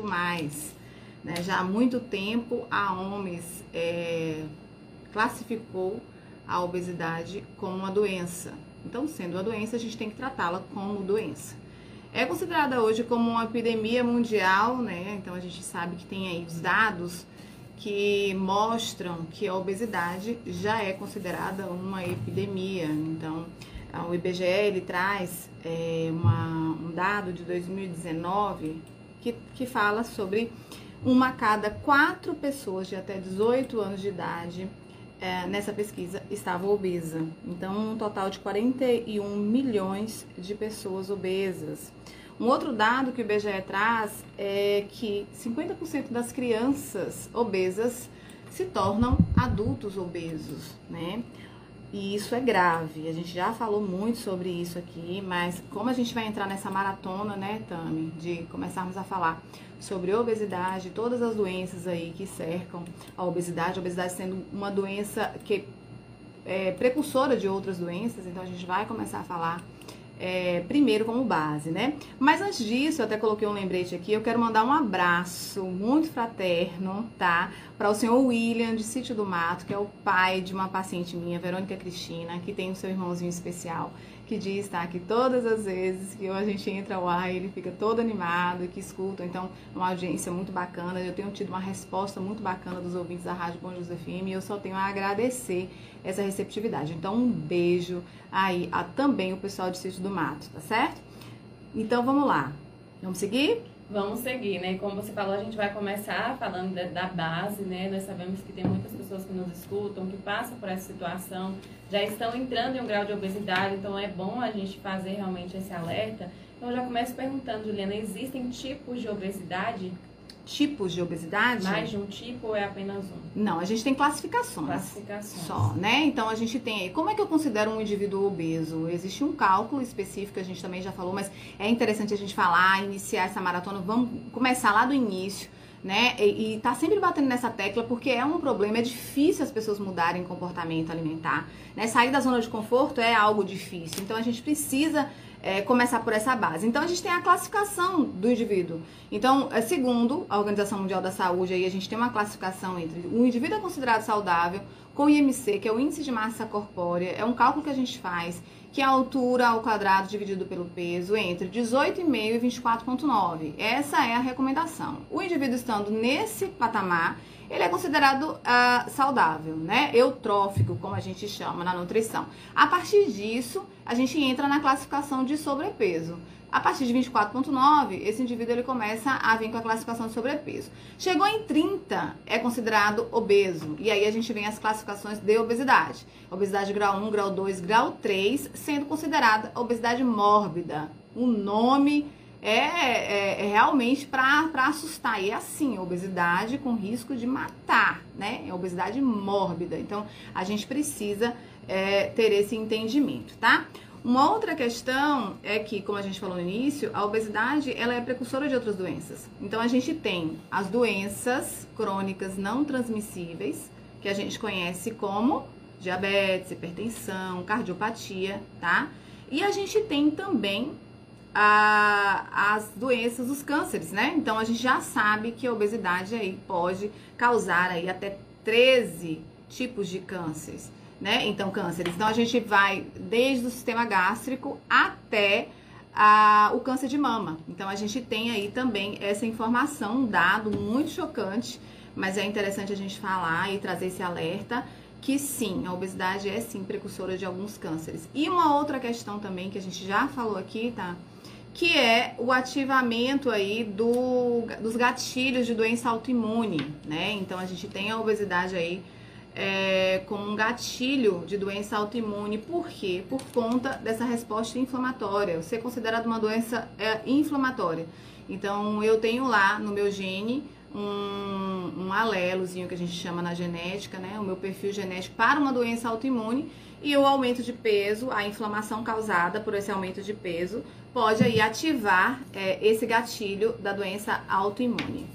mais. Né? Já há muito tempo a OMS é, classificou a obesidade como uma doença. Então, sendo uma doença, a gente tem que tratá-la como doença. É considerada hoje como uma epidemia mundial, né? Então a gente sabe que tem aí os dados que mostram que a obesidade já é considerada uma epidemia. Então, o IBGE ele traz é, uma, um dado de 2019 que, que fala sobre uma a cada quatro pessoas de até 18 anos de idade é, nessa pesquisa estava obesa. Então, um total de 41 milhões de pessoas obesas. Um outro dado que o IBGE traz é que 50% das crianças obesas se tornam adultos obesos, né? E isso é grave. A gente já falou muito sobre isso aqui, mas como a gente vai entrar nessa maratona, né, Tami, de começarmos a falar sobre obesidade, todas as doenças aí que cercam a obesidade, a obesidade sendo uma doença que é precursora de outras doenças, então a gente vai começar a falar é, primeiro como base, né? Mas antes disso, eu até coloquei um lembrete aqui, eu quero mandar um abraço muito fraterno, tá? Para o senhor William, de Sítio do Mato, que é o pai de uma paciente minha, Verônica Cristina, que tem o seu irmãozinho especial que diz, tá, que todas as vezes que a gente entra ao ar, ele fica todo animado que escuta, então, uma audiência muito bacana. Eu tenho tido uma resposta muito bacana dos ouvintes da Rádio Bom Jesus FM e eu só tenho a agradecer essa receptividade. Então, um beijo aí a também o pessoal de Sítio do Mato, tá certo? Então, vamos lá. Vamos seguir? Vamos seguir, né? Como você falou, a gente vai começar falando da, da, base, né? Nós sabemos que tem muitas pessoas que nos escutam, que passam por essa situação, já estão entrando em um grau de obesidade, então é bom a gente fazer realmente esse alerta. Então, eu já começo perguntando, Juliana, existem tipos de obesidade? Tipos de obesidade? Mais de um tipo ou é apenas um? Não, a gente tem classificações. Classificações. Só, né? Então a gente tem aí. Como é que eu considero um indivíduo obeso? Existe um cálculo específico, a gente também já falou, mas é interessante a gente falar, iniciar essa maratona. Vamos começar lá do início. Né? E, e tá sempre batendo nessa tecla porque é um problema, é difícil as pessoas mudarem comportamento alimentar, né? Sair da zona de conforto é algo difícil. Então a gente precisa é, começar por essa base. Então a gente tem a classificação do indivíduo. Então, é, segundo a Organização Mundial da Saúde, aí a gente tem uma classificação entre o indivíduo é considerado saudável com IMC, que é o índice de massa corpórea, é um cálculo que a gente faz, que é a altura ao quadrado dividido pelo peso entre 18,5 e 24,9. Essa é a recomendação. O indivíduo estando nesse patamar, ele é considerado uh, saudável, né? Eutrófico, como a gente chama na nutrição. A partir disso, a gente entra na classificação de sobrepeso. A partir de 24,9, esse indivíduo ele começa a vir com a classificação de sobrepeso. Chegou em 30, é considerado obeso. E aí a gente vem as classificações de obesidade. Obesidade grau 1, grau 2, grau 3, sendo considerada obesidade mórbida. O nome é, é, é realmente para assustar. E é assim, obesidade com risco de matar, né? É obesidade mórbida. Então, a gente precisa é, ter esse entendimento, tá? Uma outra questão é que, como a gente falou no início, a obesidade ela é precursora de outras doenças. Então a gente tem as doenças crônicas não transmissíveis, que a gente conhece como diabetes, hipertensão, cardiopatia, tá? E a gente tem também as doenças, os cânceres, né? Então a gente já sabe que a obesidade aí pode causar aí até 13 tipos de cânceres, né? Então cânceres. Então a gente vai desde o sistema gástrico até o câncer de mama. Então a gente tem aí também essa informação, um dado muito chocante, mas é interessante a gente falar e trazer esse alerta que sim, a obesidade é sim precursora de alguns cânceres. E uma outra questão também que a gente já falou aqui, tá? Que é o ativamento aí do, dos gatilhos de doença autoimune, né? Então a gente tem a obesidade aí é, como um gatilho de doença autoimune, por quê? Por conta dessa resposta inflamatória, ser considerado uma doença é, inflamatória. Então eu tenho lá no meu gene um, um alelozinho que a gente chama na genética, né? O meu perfil genético para uma doença autoimune e o aumento de peso, a inflamação causada por esse aumento de peso, pode aí ativar é, esse gatilho da doença autoimune.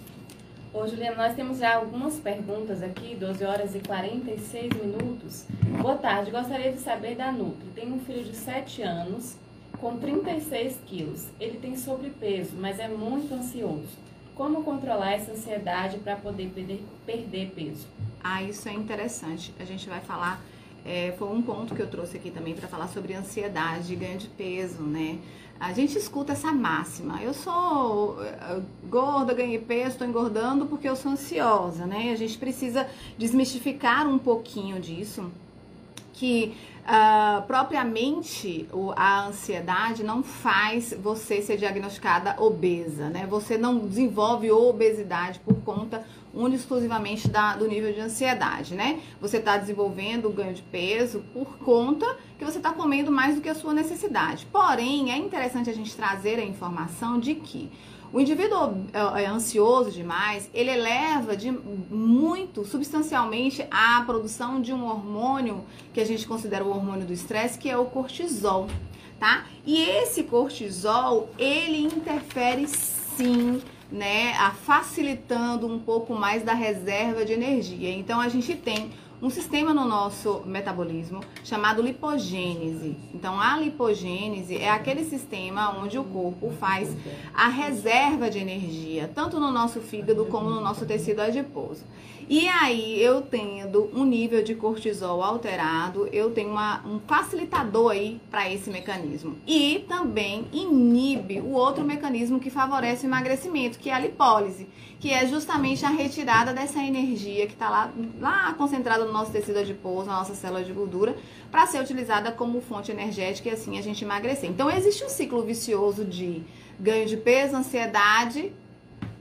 Ô Juliana, nós temos já algumas perguntas aqui, 12 horas e 46 minutos. Boa tarde, gostaria de saber da Nutri. Tem um filho de 7 anos com 36 quilos. Ele tem sobrepeso, mas é muito ansioso. como controlar essa ansiedade para poder perder, perder peso? Ah, isso é interessante. A gente vai falar é, foi um ponto que eu trouxe aqui também para falar sobre ansiedade, ganho de peso, né? A gente escuta essa máxima. Eu sou gorda, ganhei peso, estou engordando porque eu sou ansiosa, né? A gente precisa desmistificar um pouquinho disso, que uh, propriamente o, a ansiedade não faz você ser diagnosticada obesa, né? Você não desenvolve obesidade por conta única exclusivamente da, do nível de ansiedade, né? Você está desenvolvendo o ganho de peso por conta que você está comendo mais do que a sua necessidade. Porém, é interessante a gente trazer a informação de que o indivíduo é, é ansioso demais, ele eleva de muito substancialmente a produção de um hormônio que a gente considera o hormônio do estresse, que é o cortisol, tá? E esse cortisol, ele interfere sim né, a facilitando um pouco mais da reserva de energia. Então a gente tem um sistema no nosso metabolismo chamado lipogênese. Então, a lipogênese é aquele sistema onde o corpo faz a reserva de energia, tanto no nosso fígado como no nosso tecido adiposo. E aí, eu tendo um nível de cortisol alterado, eu tenho uma, um facilitador aí para esse mecanismo. E também inibe o outro mecanismo que favorece o emagrecimento, que é a lipólise, que é justamente a retirada dessa energia que está lá, lá concentrada no nosso tecido adiposo, na nossa célula de gordura, para ser utilizada como fonte energética e assim a gente emagrecer. Então, existe um ciclo vicioso de ganho de peso, ansiedade,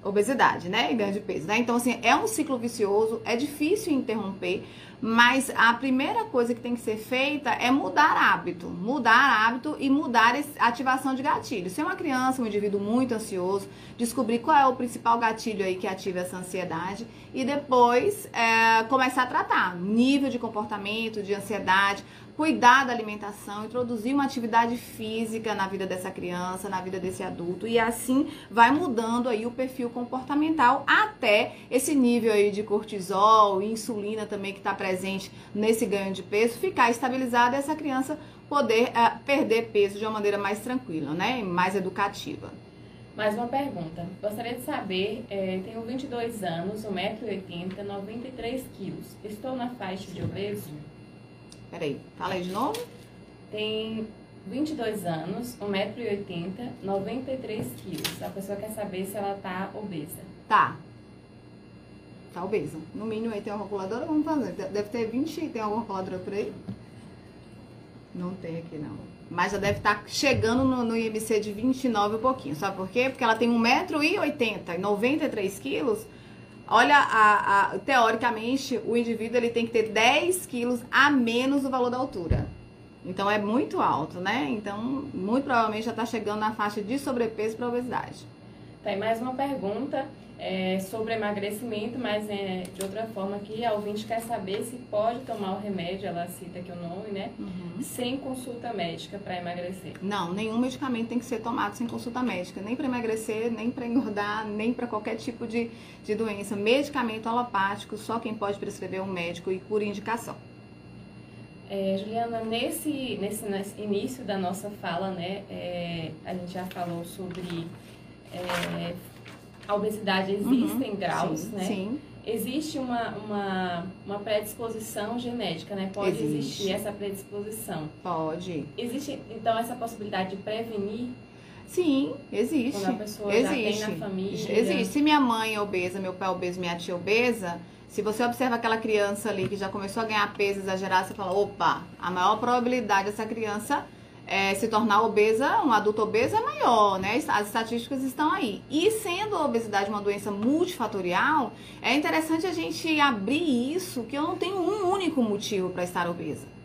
obesidade, né? E ganho de peso, né? Então, assim, é um ciclo vicioso, é difícil interromper, mas a primeira coisa que tem que ser feita é mudar hábito. Mudar hábito e mudar a ativação de gatilho. Se é uma criança, um indivíduo muito ansioso, descobrir qual é o principal gatilho aí que ativa essa ansiedade e depois é, começar a tratar nível de comportamento, de ansiedade, cuidar da alimentação, introduzir uma atividade física na vida dessa criança, na vida desse adulto e assim vai mudando aí o perfil comportamental até esse nível aí de cortisol insulina também que está presente nesse ganho de peso ficar estabilizado e essa criança poder uh, perder peso de uma maneira mais tranquila, né, mais educativa. Mais uma pergunta. Gostaria de saber, é, tenho 22 anos, 1,80m, 93 quilos. Estou na faixa de obeso? Peraí, fala aí de novo. Tem 22 anos, 1,80m, 93 quilos. A pessoa quer saber se ela tá obesa. Tá. Obesa. No mínimo aí tem uma calculadora, vamos fazer. Deve ter 20, tem alguma calculadora por aí? Não tem aqui não. Mas já deve estar tá chegando no, no IMC de 29 um pouquinho. Sabe por quê? Porque ela tem 1,80m e 93 quilos. Olha, a, a, teoricamente, o indivíduo ele tem que ter 10 quilos a menos o valor da altura. Então é muito alto, né? Então, muito provavelmente já está chegando na faixa de sobrepeso para obesidade. Tem mais uma pergunta é, sobre emagrecimento, mas é, de outra forma que a ouvinte quer saber se pode tomar o remédio, ela cita aqui o nome, né? Uhum. Sem consulta médica para emagrecer. Não, nenhum medicamento tem que ser tomado sem consulta médica, nem para emagrecer, nem para engordar, nem para qualquer tipo de, de doença. Medicamento alopático, só quem pode prescrever é o médico e por indicação. É, Juliana, nesse, nesse, nesse, início da nossa fala, né, é, a gente já falou sobre é, a obesidade existe uhum, em graus, sim, né? Sim. Existe uma, uma, uma predisposição genética, né? Pode existe. existir essa predisposição. Pode. Existe, então, essa possibilidade de prevenir? Sim, existe. Quando a pessoa existe. já tem na família. Existe. Se minha mãe é obesa, meu pai é obeso, minha tia é obesa, se você observa aquela criança ali que já começou a ganhar peso exagerado, você fala, opa, a maior probabilidade dessa criança é, se tornar obesa, um adulto obeso é maior, né? As estatísticas estão aí. E sendo a obesidade uma doença multifatorial, é interessante a gente abrir isso, que eu não tenho um único motivo para estar obesa.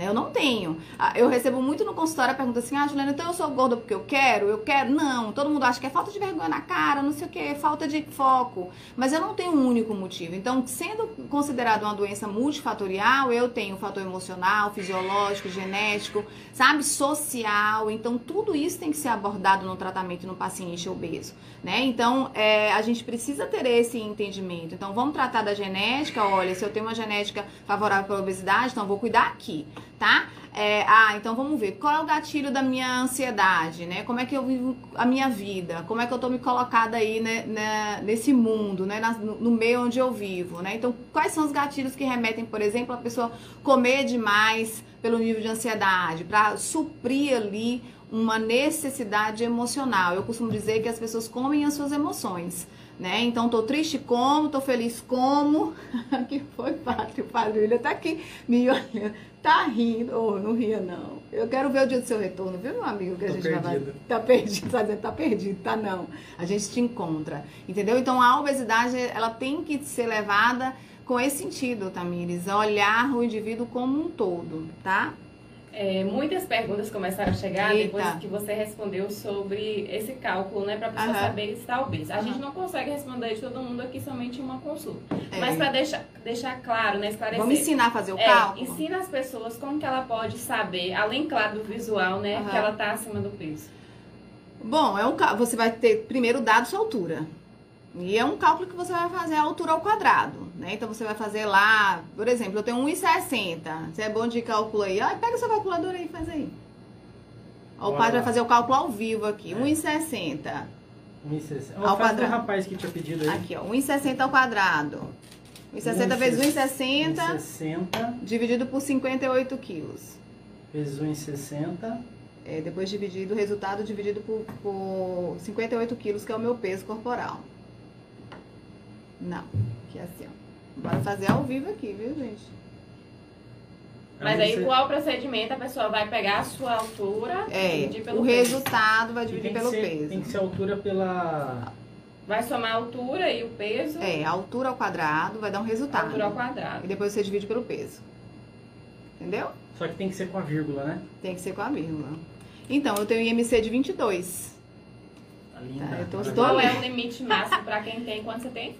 Né? Eu não tenho. Ah, eu recebo muito no consultório a pergunta assim: ah, Juliana, então eu sou gorda porque eu quero? Eu quero? Não. Todo mundo acha que é falta de vergonha na cara, não sei o que, falta de foco. Mas eu não tenho um único motivo. Então, sendo considerado uma doença multifatorial, eu tenho fator emocional, fisiológico, genético, sabe, social. Então, tudo isso tem que ser abordado no tratamento no paciente obeso. Né? Então, é, a gente precisa ter esse entendimento. Então, vamos tratar da genética. Olha, se eu tenho uma genética favorável para obesidade, então vou cuidar aqui tá? É, ah, então vamos ver. Qual é o gatilho da minha ansiedade, né? Como é que eu vivo a minha vida? Como é que eu tô me colocada aí né, né, nesse mundo, né? no, meio onde eu vivo, né? Então, quais são os gatilhos que remetem, por exemplo, a pessoa comer demais pelo nível de ansiedade, para suprir ali uma necessidade emocional. Eu costumo dizer que as pessoas comem as suas emoções, né? Então, tô triste como, tô feliz como. que foi, Padre? O Padre William tá aqui me olhando, tá rindo. Oh, não ria, não. Eu quero ver o dia do seu retorno, viu, meu amigo? Que a gente perdido. vai. Tá perdido, tá dizendo, tá perdido, tá não. A gente te encontra, entendeu? Então, a obesidade, ela tem que ser levada com esse sentido, Tamires, olhar o indivíduo como um todo, tá? É, muitas perguntas começaram a chegar Eita. depois que você respondeu sobre esse cálculo, né, para a pessoa saber se está obesa. A gente não consegue responder de todo mundo aqui somente uma consulta. É. Mas para deixar, deixar claro, né, esclarecer. Vamos ensinar a fazer o é, cálculo? Ensina as pessoas como que ela pode saber, além, claro, do visual, né, que ela está acima do peso. Bom, é um, você vai ter primeiro dado sua altura. E é um cálculo que você vai fazer a altura ao quadrado, né? Então você vai fazer lá, por exemplo, eu tenho 1,60. Você é bom de cálculo aí. Ah, pega sua calculadora aí e faz aí. Ó, o padre vai fazer o cálculo ao vivo aqui. É. 1,60. 1,60. Ao quadrado. rapaz que tinha pedido aí. Aqui, ó. 1,60 ao quadrado. 1,60 vezes 1,60. 1,60. Dividido por 58 quilos. Vezes 1,60. É, depois dividido, o resultado dividido por, por 58 quilos, que é o meu peso corporal. Não, que é assim, ó. Bora fazer ao vivo aqui, viu, gente? Mas aí, qual procedimento a pessoa vai pegar a sua altura é, e dividir pelo o peso? O resultado vai dividir pelo ser, peso. Tem que ser a altura pela... Vai somar a altura e o peso? É, a altura ao quadrado vai dar um resultado. Altura ao quadrado. E depois você divide pelo peso. Entendeu? Só que tem que ser com a vírgula, né? Tem que ser com a vírgula. Então, eu tenho IMC de 22. Tá linda. Tá, eu tô, Qual é o limite máximo para quem tem? Quanto você tem?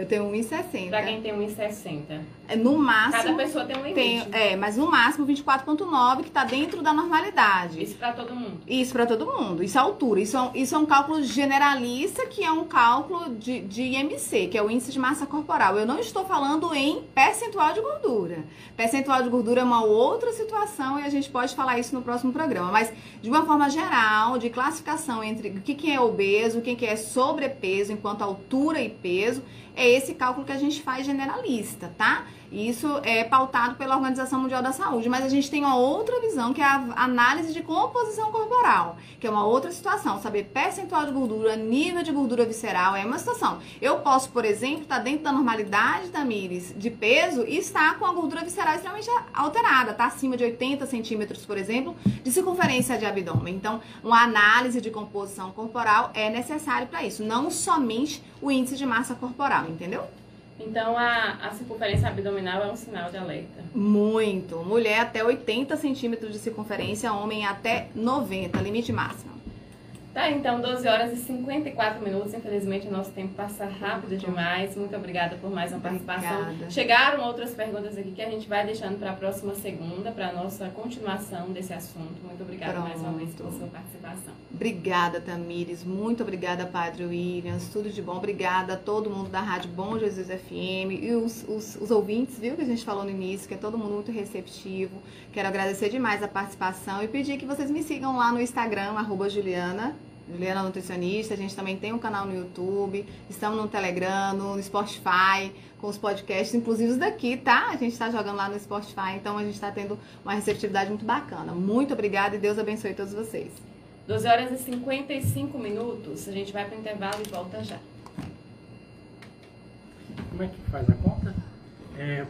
Eu tenho 1,60. Pra quem tem 1,60. É, no máximo. Cada pessoa tem um limite. Tem, é, mas no máximo 24,9, que tá dentro da normalidade. Isso pra todo mundo. Isso pra todo mundo. Isso é altura. Isso é, isso é um cálculo generalista, que é um cálculo de, de IMC, que é o índice de massa corporal. Eu não estou falando em percentual de gordura. Percentual de gordura é uma outra situação e a gente pode falar isso no próximo programa. Mas, de uma forma geral, de classificação entre o que, que é obeso, o que, que é sobrepeso, enquanto altura e peso é esse cálculo que a gente faz generalista, tá? Isso é pautado pela Organização Mundial da Saúde, mas a gente tem uma outra visão que é a análise de composição corporal, que é uma outra situação. Saber percentual de gordura, nível de gordura visceral é uma situação. Eu posso, por exemplo, estar tá dentro da normalidade da Miris de peso e estar com a gordura visceral extremamente alterada, tá acima de 80 centímetros, por exemplo, de circunferência de abdômen. Então, uma análise de composição corporal é necessário para isso, não somente o índice de massa corporal, entendeu? Então a, a circunferência abdominal é um sinal de alerta. Muito. Mulher até 80 centímetros de circunferência, homem até 90, limite máximo. Tá, então 12 horas e 54 minutos. Infelizmente o nosso tempo passa rápido demais. Muito obrigada por mais uma participação. Obrigada. Chegaram outras perguntas aqui que a gente vai deixando para a próxima segunda, para a nossa continuação desse assunto. Muito obrigada Pronto. mais uma vez pela sua participação. Obrigada, Tamires. Muito obrigada, Padre Williams. Tudo de bom. Obrigada a todo mundo da Rádio Bom Jesus FM e os, os, os ouvintes, viu, que a gente falou no início, que é todo mundo muito receptivo. Quero agradecer demais a participação e pedir que vocês me sigam lá no Instagram, Juliana Juliana Nutricionista, a gente também tem um canal no YouTube, estamos no Telegram, no Spotify, com os podcasts, inclusive os daqui, tá? A gente está jogando lá no Spotify, então a gente está tendo uma receptividade muito bacana. Muito obrigada e Deus abençoe todos vocês. 12 horas e 55 minutos, a gente vai para o intervalo e volta já. Como é que faz a conta? É,